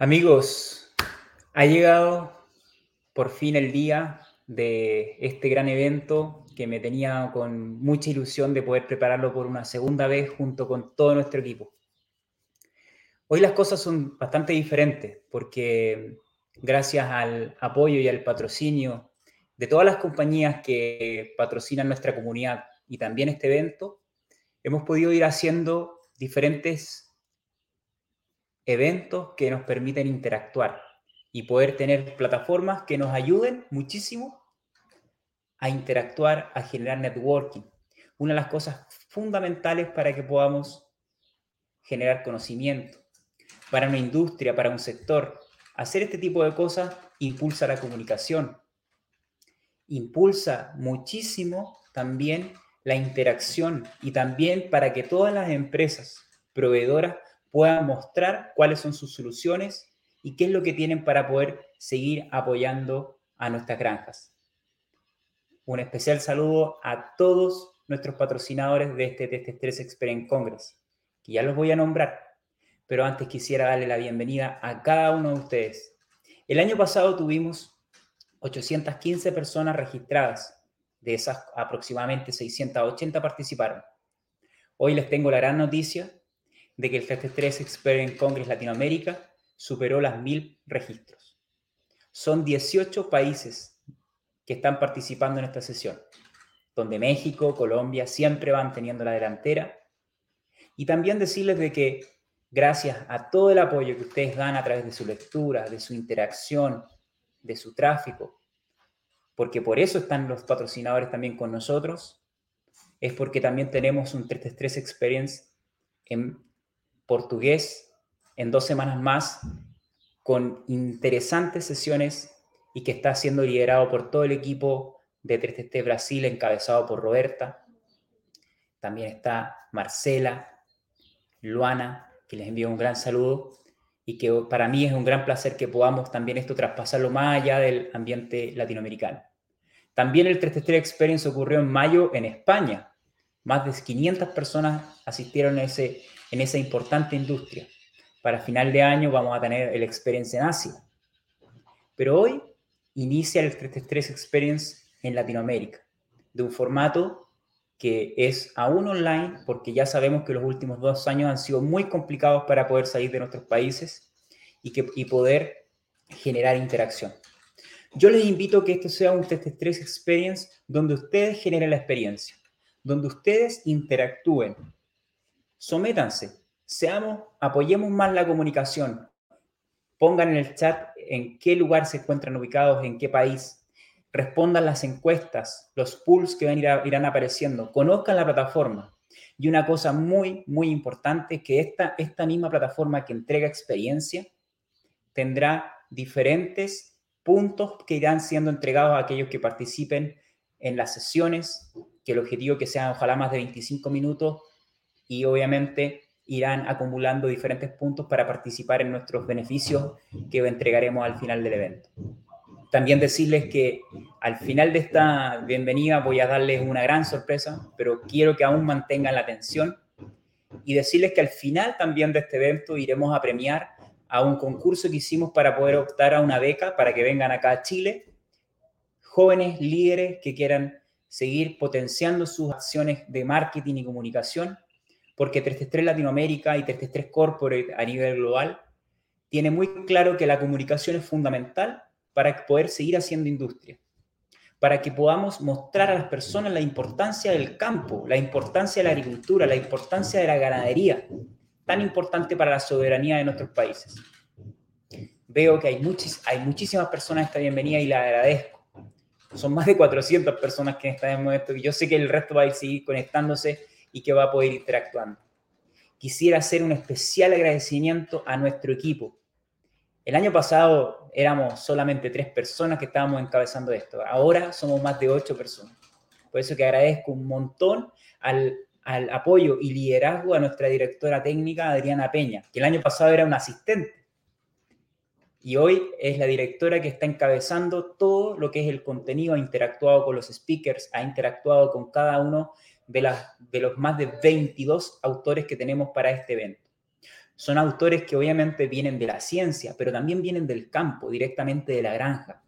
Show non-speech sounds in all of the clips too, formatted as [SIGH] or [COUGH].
Amigos, ha llegado por fin el día de este gran evento que me tenía con mucha ilusión de poder prepararlo por una segunda vez junto con todo nuestro equipo. Hoy las cosas son bastante diferentes porque gracias al apoyo y al patrocinio de todas las compañías que patrocinan nuestra comunidad y también este evento, hemos podido ir haciendo diferentes eventos que nos permiten interactuar y poder tener plataformas que nos ayuden muchísimo a interactuar, a generar networking. Una de las cosas fundamentales para que podamos generar conocimiento, para una industria, para un sector. Hacer este tipo de cosas impulsa la comunicación, impulsa muchísimo también la interacción y también para que todas las empresas proveedoras puedan mostrar cuáles son sus soluciones y qué es lo que tienen para poder seguir apoyando a nuestras granjas. Un especial saludo a todos nuestros patrocinadores de este Test Stress Experience Congress, que ya los voy a nombrar, pero antes quisiera darle la bienvenida a cada uno de ustedes. El año pasado tuvimos 815 personas registradas, de esas aproximadamente 680 participaron. Hoy les tengo la gran noticia de que el FT3 Experience Congress Latinoamérica superó las mil registros. Son 18 países que están participando en esta sesión, donde México, Colombia siempre van teniendo la delantera. Y también decirles de que gracias a todo el apoyo que ustedes dan a través de su lectura, de su interacción, de su tráfico, porque por eso están los patrocinadores también con nosotros, es porque también tenemos un 333 Experience en portugués en dos semanas más con interesantes sesiones y que está siendo liderado por todo el equipo de 3TT Brasil encabezado por Roberta. También está Marcela, Luana, que les envío un gran saludo y que para mí es un gran placer que podamos también esto traspasarlo más allá del ambiente latinoamericano. También el 3 Experience ocurrió en mayo en España. Más de 500 personas asistieron a ese en esa importante industria. Para final de año vamos a tener el Experience en Asia. Pero hoy inicia el 333 Experience en Latinoamérica, de un formato que es aún online, porque ya sabemos que los últimos dos años han sido muy complicados para poder salir de nuestros países y, que, y poder generar interacción. Yo les invito a que esto sea un 333 Experience donde ustedes generen la experiencia, donde ustedes interactúen, sométanse, seamos, apoyemos más la comunicación, pongan en el chat en qué lugar se encuentran ubicados, en qué país, respondan las encuestas, los pools que van irán apareciendo, conozcan la plataforma. Y una cosa muy, muy importante que esta, esta misma plataforma que entrega experiencia tendrá diferentes puntos que irán siendo entregados a aquellos que participen en las sesiones, que el objetivo que sean ojalá más de 25 minutos y obviamente irán acumulando diferentes puntos para participar en nuestros beneficios que entregaremos al final del evento. También decirles que al final de esta bienvenida voy a darles una gran sorpresa, pero quiero que aún mantengan la atención y decirles que al final también de este evento iremos a premiar a un concurso que hicimos para poder optar a una beca para que vengan acá a Chile jóvenes líderes que quieran seguir potenciando sus acciones de marketing y comunicación porque 333 Latinoamérica y 333 Corporate a nivel global tiene muy claro que la comunicación es fundamental para poder seguir haciendo industria, para que podamos mostrar a las personas la importancia del campo, la importancia de la agricultura, la importancia de la ganadería, tan importante para la soberanía de nuestros países. Veo que hay, muchis, hay muchísimas personas esta bienvenida y la agradezco. Son más de 400 personas que están en esto y yo sé que el resto va a ir seguir conectándose y que va a poder interactuando. Quisiera hacer un especial agradecimiento a nuestro equipo. El año pasado éramos solamente tres personas que estábamos encabezando esto. Ahora somos más de ocho personas. Por eso que agradezco un montón al, al apoyo y liderazgo a nuestra directora técnica, Adriana Peña, que el año pasado era una asistente. Y hoy es la directora que está encabezando todo lo que es el contenido, ha interactuado con los speakers, ha interactuado con cada uno de, de los más de 22 autores que tenemos para este evento. Son autores que obviamente vienen de la ciencia, pero también vienen del campo, directamente de la granja,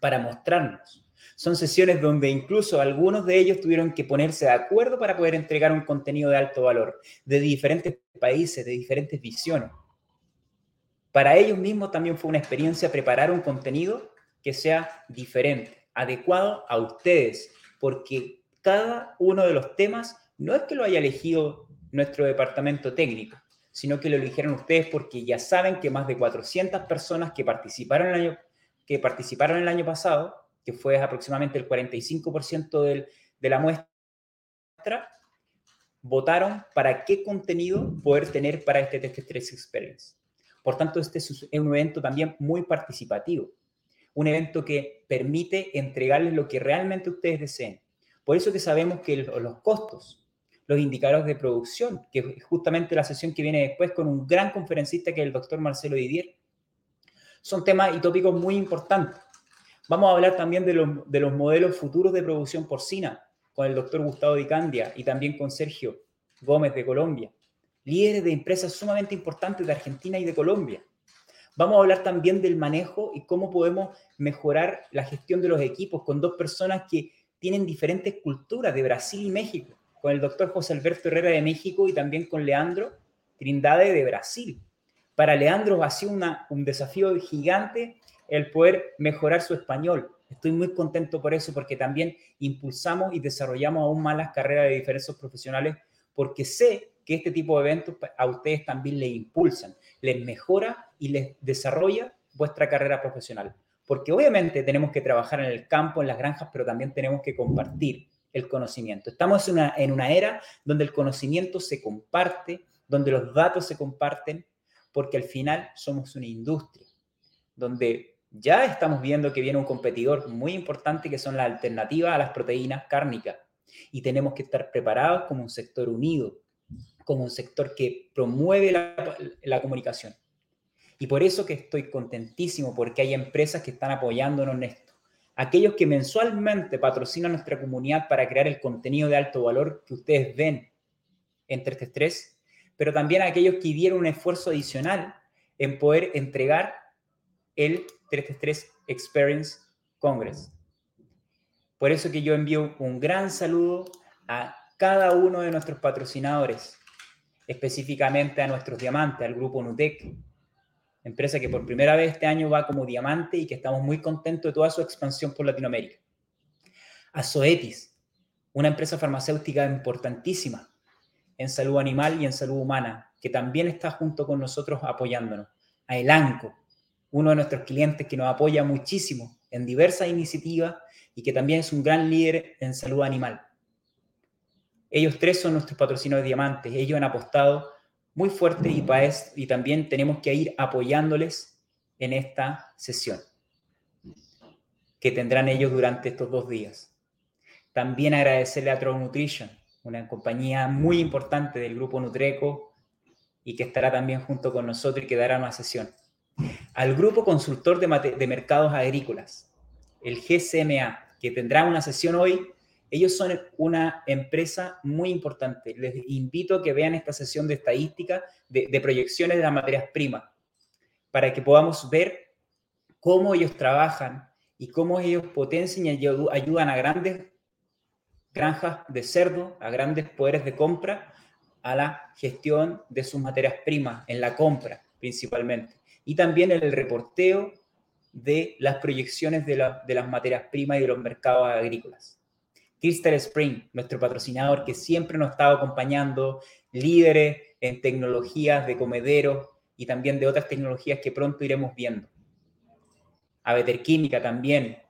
para mostrarnos. Son sesiones donde incluso algunos de ellos tuvieron que ponerse de acuerdo para poder entregar un contenido de alto valor, de diferentes países, de diferentes visiones. Para ellos mismos también fue una experiencia preparar un contenido que sea diferente, adecuado a ustedes, porque cada uno de los temas no es que lo haya elegido nuestro departamento técnico, sino que lo eligieron ustedes porque ya saben que más de 400 personas que participaron el año, que participaron el año pasado, que fue aproximadamente el 45% del, de la muestra, votaron para qué contenido poder tener para este Test Stress Experience. Por tanto, este es un evento también muy participativo, un evento que permite entregarles lo que realmente ustedes deseen. Por eso que sabemos que los costos los indicadores de producción, que es justamente la sesión que viene después con un gran conferencista que es el doctor Marcelo Didier. Son temas y tópicos muy importantes. Vamos a hablar también de los, de los modelos futuros de producción porcina con el doctor Gustavo Di Candia y también con Sergio Gómez de Colombia, líderes de empresas sumamente importantes de Argentina y de Colombia. Vamos a hablar también del manejo y cómo podemos mejorar la gestión de los equipos con dos personas que tienen diferentes culturas de Brasil y México con el doctor José Alberto Herrera de México y también con Leandro Trindade de Brasil. Para Leandro ha sido un desafío gigante el poder mejorar su español. Estoy muy contento por eso, porque también impulsamos y desarrollamos aún más las carreras de diferentes profesionales, porque sé que este tipo de eventos a ustedes también les impulsan, les mejora y les desarrolla vuestra carrera profesional. Porque obviamente tenemos que trabajar en el campo, en las granjas, pero también tenemos que compartir el conocimiento. Estamos en una, en una era donde el conocimiento se comparte, donde los datos se comparten, porque al final somos una industria, donde ya estamos viendo que viene un competidor muy importante que son las alternativas a las proteínas cárnicas. Y tenemos que estar preparados como un sector unido, como un sector que promueve la, la comunicación. Y por eso que estoy contentísimo, porque hay empresas que están apoyándonos en esto aquellos que mensualmente patrocinan nuestra comunidad para crear el contenido de alto valor que ustedes ven en 333, pero también aquellos que dieron un esfuerzo adicional en poder entregar el 333 Experience Congress. Por eso que yo envío un gran saludo a cada uno de nuestros patrocinadores, específicamente a nuestros diamantes, al grupo Nutec, empresa que por primera vez este año va como diamante y que estamos muy contentos de toda su expansión por Latinoamérica. A Zoetis, una empresa farmacéutica importantísima en salud animal y en salud humana, que también está junto con nosotros apoyándonos. A Elanco, uno de nuestros clientes que nos apoya muchísimo en diversas iniciativas y que también es un gran líder en salud animal. Ellos tres son nuestros patrocinadores de diamantes. Ellos han apostado muy fuerte y, y también tenemos que ir apoyándoles en esta sesión que tendrán ellos durante estos dos días. También agradecerle a True Nutrition, una compañía muy importante del grupo Nutreco y que estará también junto con nosotros y que dará una sesión. Al grupo consultor de, de mercados agrícolas, el GCMA, que tendrá una sesión hoy ellos son una empresa muy importante. Les invito a que vean esta sesión de estadística, de, proyecciones de las materias primas, para que podamos ver cómo ellos trabajan y cómo ellos potencian y ayudan a grandes granjas de cerdo, a grandes poderes de compra, a la gestión de sus materias primas, en la compra principalmente. Y también en el reporteo de las proyecciones de, de las materias primas y de los mercados agrícolas. Crystal Spring, nuestro patrocinador que siempre nos ha estado acompañando, líderes en tecnologías de comedero y también de otras tecnologías que pronto iremos viendo. Aveter Química también,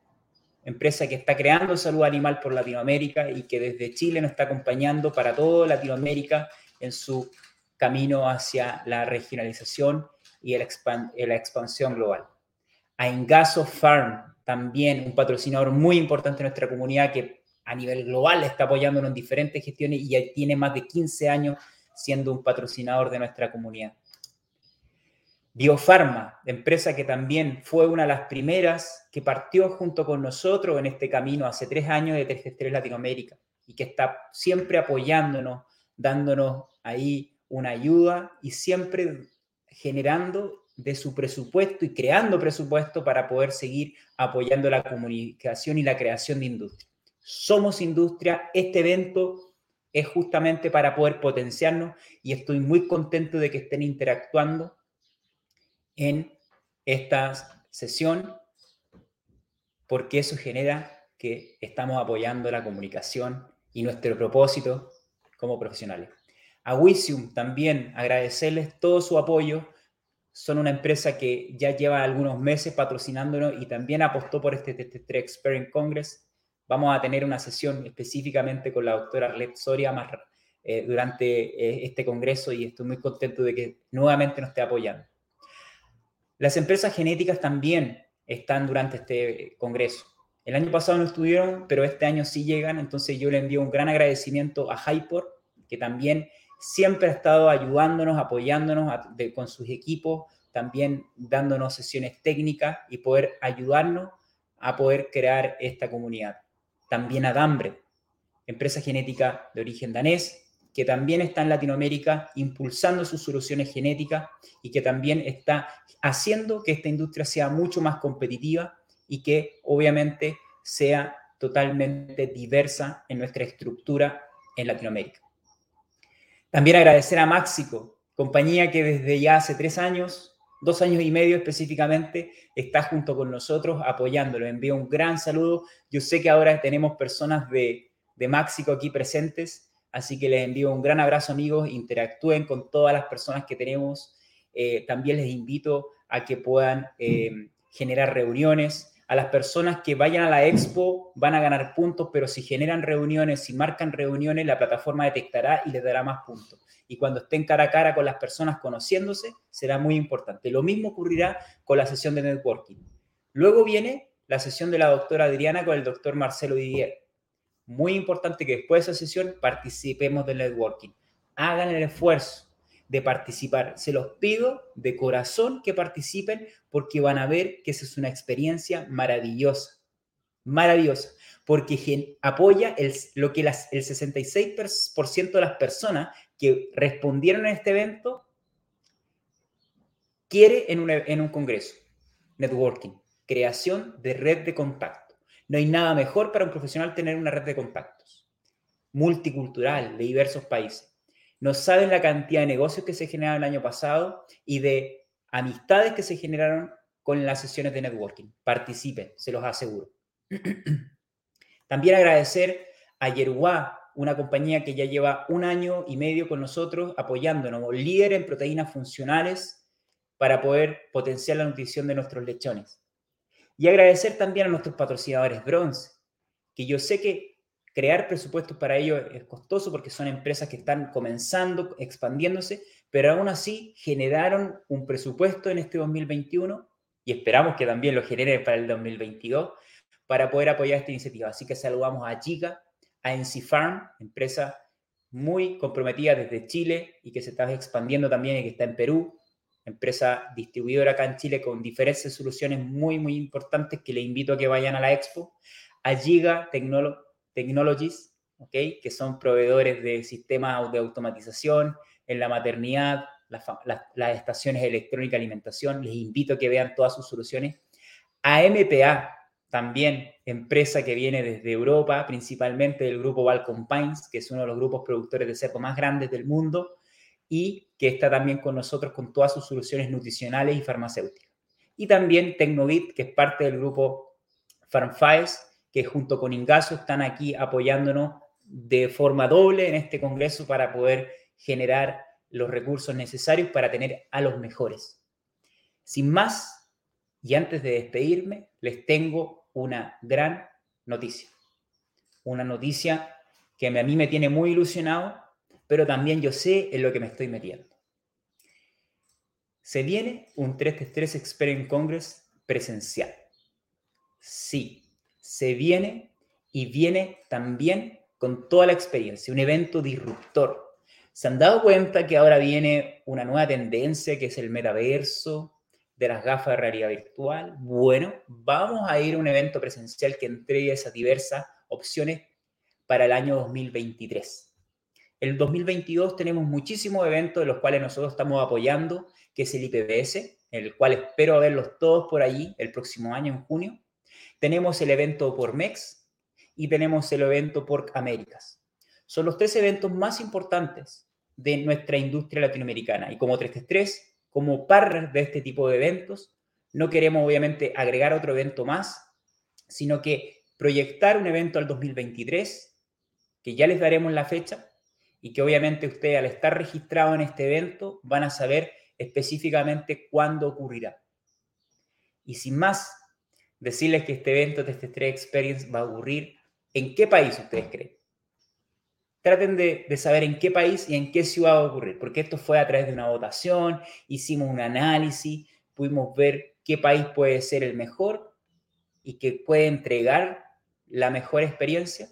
empresa que está creando salud animal por Latinoamérica y que desde Chile nos está acompañando para toda Latinoamérica en su camino hacia la regionalización y la expansión global. A Engaso Farm, también un patrocinador muy importante en nuestra comunidad que a nivel global está apoyándonos en diferentes gestiones y ya tiene más de 15 años siendo un patrocinador de nuestra comunidad. Biofarma, empresa que también fue una de las primeras que partió junto con nosotros en este camino hace tres años de 3 Latinoamérica y que está siempre apoyándonos, dándonos ahí una ayuda y siempre generando de su presupuesto y creando presupuesto para poder seguir apoyando la comunicación y la creación de industria. Somos industria, este evento es justamente para poder potenciarnos y estoy muy contento de que estén interactuando en esta sesión porque eso genera que estamos apoyando la comunicación y nuestro propósito como profesionales. A Wisium también agradecerles todo su apoyo. Son una empresa que ya lleva algunos meses patrocinándonos y también apostó por este TT Experience Congress. Vamos a tener una sesión específicamente con la doctora Arlette Soria más, eh, durante eh, este congreso y estoy muy contento de que nuevamente nos esté apoyando. Las empresas genéticas también están durante este congreso. El año pasado no estuvieron, pero este año sí llegan, entonces yo le envío un gran agradecimiento a Hyper, que también siempre ha estado ayudándonos, apoyándonos con sus equipos, también dándonos sesiones técnicas y poder ayudarnos a poder crear esta comunidad. También a Dambre, empresa genética de origen danés, que también está en Latinoamérica impulsando sus soluciones genéticas y que también está haciendo que esta industria sea mucho más competitiva y que obviamente sea totalmente diversa en nuestra estructura en Latinoamérica. También agradecer a Máxico, compañía que desde ya hace tres años, dos años y medio específicamente, está junto con nosotros apoyándolo. Envío un gran saludo. Yo sé que ahora tenemos personas de, de Máxico aquí presentes, así que les envío un gran abrazo amigos, interactúen con todas las personas que tenemos. Eh, también les invito a que puedan eh, generar reuniones, a las personas que vayan a la expo van a ganar puntos, pero si generan reuniones, si marcan reuniones, la plataforma detectará y les dará más puntos. Y cuando estén cara a cara con las personas conociéndose, será muy importante. Lo mismo ocurrirá con la sesión de networking. Luego viene la sesión de la doctora Adriana con el doctor Marcelo Didier. Muy importante que después de esa sesión participemos del networking. Hagan el esfuerzo de participar. Se los pido de corazón que participen porque van a ver que esa es una experiencia maravillosa, maravillosa, porque apoya el, lo que las, el 66% de las personas que respondieron a este evento quiere en un, en un congreso. Networking, creación de red de contacto. No hay nada mejor para un profesional tener una red de contactos multicultural de diversos países no saben la cantidad de negocios que se generaron el año pasado y de amistades que se generaron con las sesiones de networking. Participen, se los aseguro. [CLEARS THROAT] También agradecer a Yerwa, una compañía que ya lleva un año y medio con nosotros apoyándonos, líder en proteínas funcionales para poder potenciar la nutrición de nuestros lechones. Y agradecer también a nuestros patrocinadores bronce, que yo sé que crear presupuestos para ellos es costoso porque son empresas que están comenzando, expandiéndose, pero aún así generaron un presupuesto en este 2021 y esperamos que también lo genere para el 2022 para poder apoyar esta iniciativa. Así que saludamos a Chica, a NC Farm, empresa muy comprometida desde Chile y que se está expandiendo también y que está en Perú, empresa distribuidora acá en Chile con diferentes soluciones muy, muy importantes que le invito a que vayan a la expo. A Giga Technology Technologies, ¿okay? que son proveedores de sistemas de automatización en la maternidad, las, estaciones electrónicas de alimentación. Les invito a que vean todas sus soluciones. A MPA, también empresa que viene desde Europa, principalmente del grupo Balcon Pines, que es uno de los grupos productores de cerdo más grandes del mundo y que está también con nosotros con todas sus soluciones nutricionales y farmacéuticas. Y también Tecnovit, que es parte del grupo FarmFiles, que junto con Ingaso están aquí apoyándonos de forma doble en este Congreso para poder generar los recursos necesarios para tener a los mejores. Sin más, y antes de despedirme, les tengo una gran noticia. Una noticia que a mí me tiene muy ilusionado, pero también yo sé en lo que me estoy metiendo. Se viene un 3 Experience Congress presencial. Sí, se viene y viene también con toda la experiencia, un evento disruptor. ¿Se han dado cuenta que ahora viene una nueva tendencia que es el metaverso de las gafas de realidad virtual? Bueno, vamos a ir a un evento presencial que entregue esas diversas opciones para el año 2023. el 2022 tenemos muchísimos eventos de los cuales nosotros estamos apoyando, que es el IPBS, el cual espero verlos todos por allí el próximo año, en junio. Tenemos el evento por MEX y tenemos el evento por Américas. Son los tres eventos más importantes de nuestra industria latinoamericana. Y como 333, como partner de este tipo de eventos, no queremos obviamente agregar otro evento más, sino que proyectar un evento al 2023, que ya les daremos la fecha, y que obviamente ustedes al estar registrado en este evento van a saber específicamente cuándo ocurrirá. Y sin más, decirles que este evento, de este 3 Experience, va a ocurrir en qué país ustedes creen. Traten de, de, saber en qué país y en qué ciudad va a ocurrir, porque esto fue a través de una votación, hicimos un análisis, pudimos ver qué país puede ser el mejor y que puede entregar la mejor experiencia.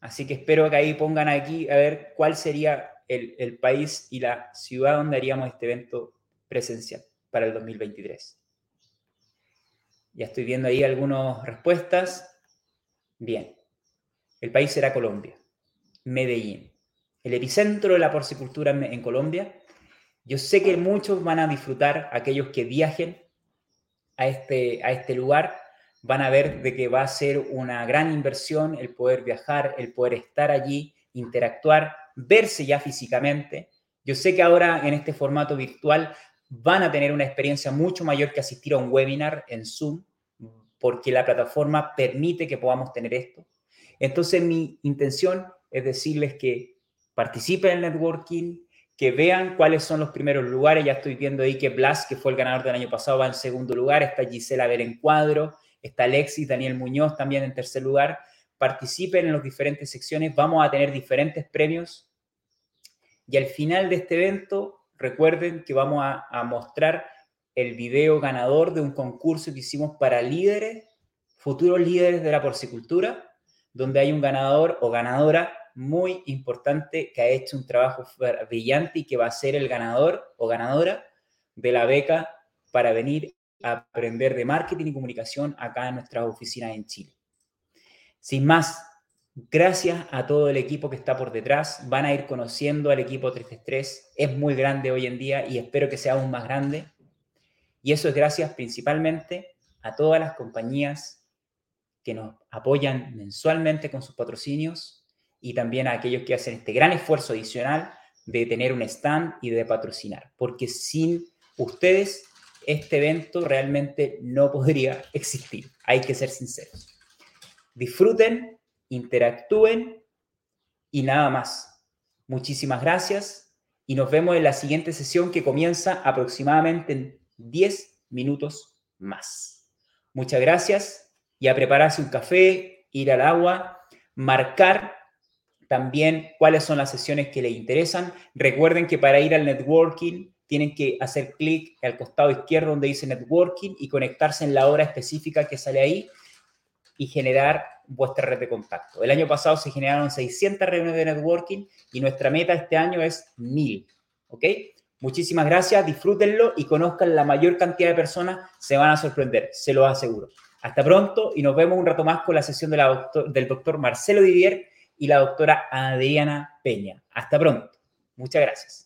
Así que espero que ahí pongan aquí a ver cuál sería el, país y la ciudad donde haríamos este evento presencial para el 2023. Ya estoy viendo ahí algunas respuestas. Bien. El país será Colombia. Medellín. El epicentro de la porcicultura en Colombia. Yo sé que muchos van a disfrutar, aquellos que viajen a este, a este lugar, van a ver de que va a ser una gran inversión el poder viajar, el poder estar allí, interactuar, verse ya físicamente. Yo sé que ahora en este formato virtual van a tener una experiencia mucho mayor que asistir a un webinar en Zoom, porque la plataforma permite que podamos tener esto. Entonces mi intención es decirles que participen en networking, que vean cuáles son los primeros lugares. Ya estoy viendo ahí que Blas, que fue el ganador del año pasado, va en segundo lugar. Está Gisela Berencuadro, está Alexis, Daniel Muñoz también en tercer lugar. Participen en las diferentes secciones. Vamos a tener diferentes premios. Y al final de este evento, recuerden que vamos a, mostrar el video ganador de un concurso que hicimos para líderes, futuros líderes de la porcicultura, donde hay un ganador o ganadora muy importante que ha hecho un trabajo brillante y que va a ser el ganador o ganadora de la beca para venir a aprender de marketing y comunicación acá en nuestras oficinas en Chile. Sin más, gracias a todo el equipo que está por detrás. Van a ir conociendo al equipo 333. Es muy grande hoy en día y espero que sea aún más grande. Y eso es gracias principalmente a todas las compañías que nos apoyan mensualmente con sus patrocinios y también a aquellos que hacen este gran esfuerzo adicional de tener un stand y de patrocinar, porque sin ustedes este evento realmente no podría existir, hay que ser sinceros. Disfruten, interactúen y nada más. Muchísimas gracias y nos vemos en la siguiente sesión que comienza aproximadamente en 10 minutos más. Muchas gracias y a prepararse un café, ir al agua, marcar también cuáles son las sesiones que les interesan. Recuerden que para ir al networking tienen que hacer clic al costado izquierdo donde dice networking y conectarse en la hora específica que sale ahí y generar vuestra red de contacto. El año pasado se generaron 600 reuniones de networking y nuestra meta este año es 1000. ¿Ok? Muchísimas gracias, disfrútenlo y conozcan la mayor cantidad de personas, se van a sorprender, se lo aseguro. Hasta pronto y nos vemos un rato más con la sesión del doctor Marcelo Didier y la doctora Adriana Peña. Hasta pronto. Muchas gracias.